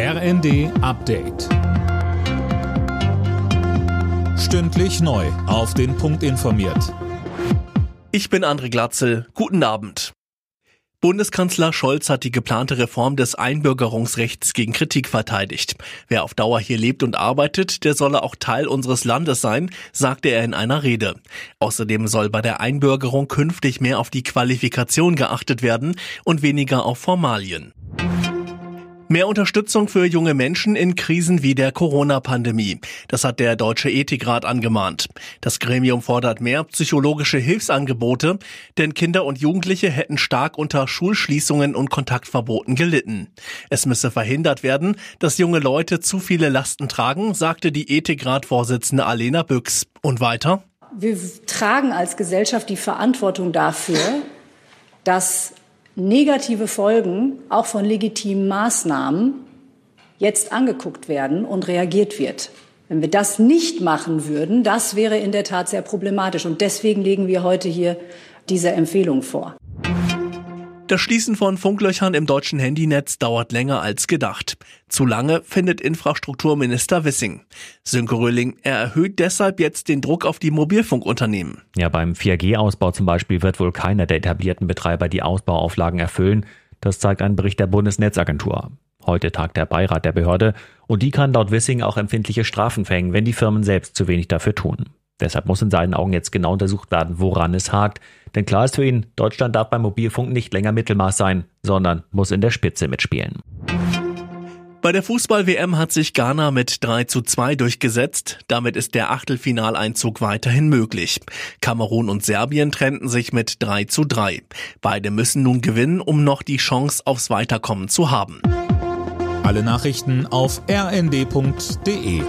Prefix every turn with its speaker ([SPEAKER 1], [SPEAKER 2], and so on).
[SPEAKER 1] RND Update. Stündlich neu. Auf den Punkt informiert.
[SPEAKER 2] Ich bin André Glatzel. Guten Abend. Bundeskanzler Scholz hat die geplante Reform des Einbürgerungsrechts gegen Kritik verteidigt. Wer auf Dauer hier lebt und arbeitet, der solle auch Teil unseres Landes sein, sagte er in einer Rede. Außerdem soll bei der Einbürgerung künftig mehr auf die Qualifikation geachtet werden und weniger auf Formalien. Mehr Unterstützung für junge Menschen in Krisen wie der Corona-Pandemie. Das hat der Deutsche Ethikrat angemahnt. Das Gremium fordert mehr psychologische Hilfsangebote, denn Kinder und Jugendliche hätten stark unter Schulschließungen und Kontaktverboten gelitten. Es müsse verhindert werden, dass junge Leute zu viele Lasten tragen, sagte die Ethikrat-Vorsitzende Alena Büchs. Und weiter?
[SPEAKER 3] Wir tragen als Gesellschaft die Verantwortung dafür, dass negative Folgen auch von legitimen Maßnahmen jetzt angeguckt werden und reagiert wird. Wenn wir das nicht machen würden, das wäre in der Tat sehr problematisch. Und deswegen legen wir heute hier diese Empfehlung vor.
[SPEAKER 2] Das Schließen von Funklöchern im deutschen Handynetz dauert länger als gedacht. Zu lange findet Infrastrukturminister Wissing. Sönke Röhling, er erhöht deshalb jetzt den Druck auf die Mobilfunkunternehmen.
[SPEAKER 4] Ja, beim 4G-Ausbau zum Beispiel wird wohl keiner der etablierten Betreiber die Ausbauauflagen erfüllen. Das zeigt ein Bericht der Bundesnetzagentur. Heute tagt der Beirat der Behörde und die kann laut Wissing auch empfindliche Strafen verhängen, wenn die Firmen selbst zu wenig dafür tun. Deshalb muss in seinen Augen jetzt genau untersucht werden, woran es hakt. Denn klar ist für ihn, Deutschland darf beim Mobilfunk nicht länger Mittelmaß sein, sondern muss in der Spitze mitspielen.
[SPEAKER 2] Bei der Fußball-WM hat sich Ghana mit 3 zu 2 durchgesetzt. Damit ist der Achtelfinaleinzug weiterhin möglich. Kamerun und Serbien trennten sich mit 3 zu 3. Beide müssen nun gewinnen, um noch die Chance aufs Weiterkommen zu haben.
[SPEAKER 1] Alle Nachrichten auf rnd.de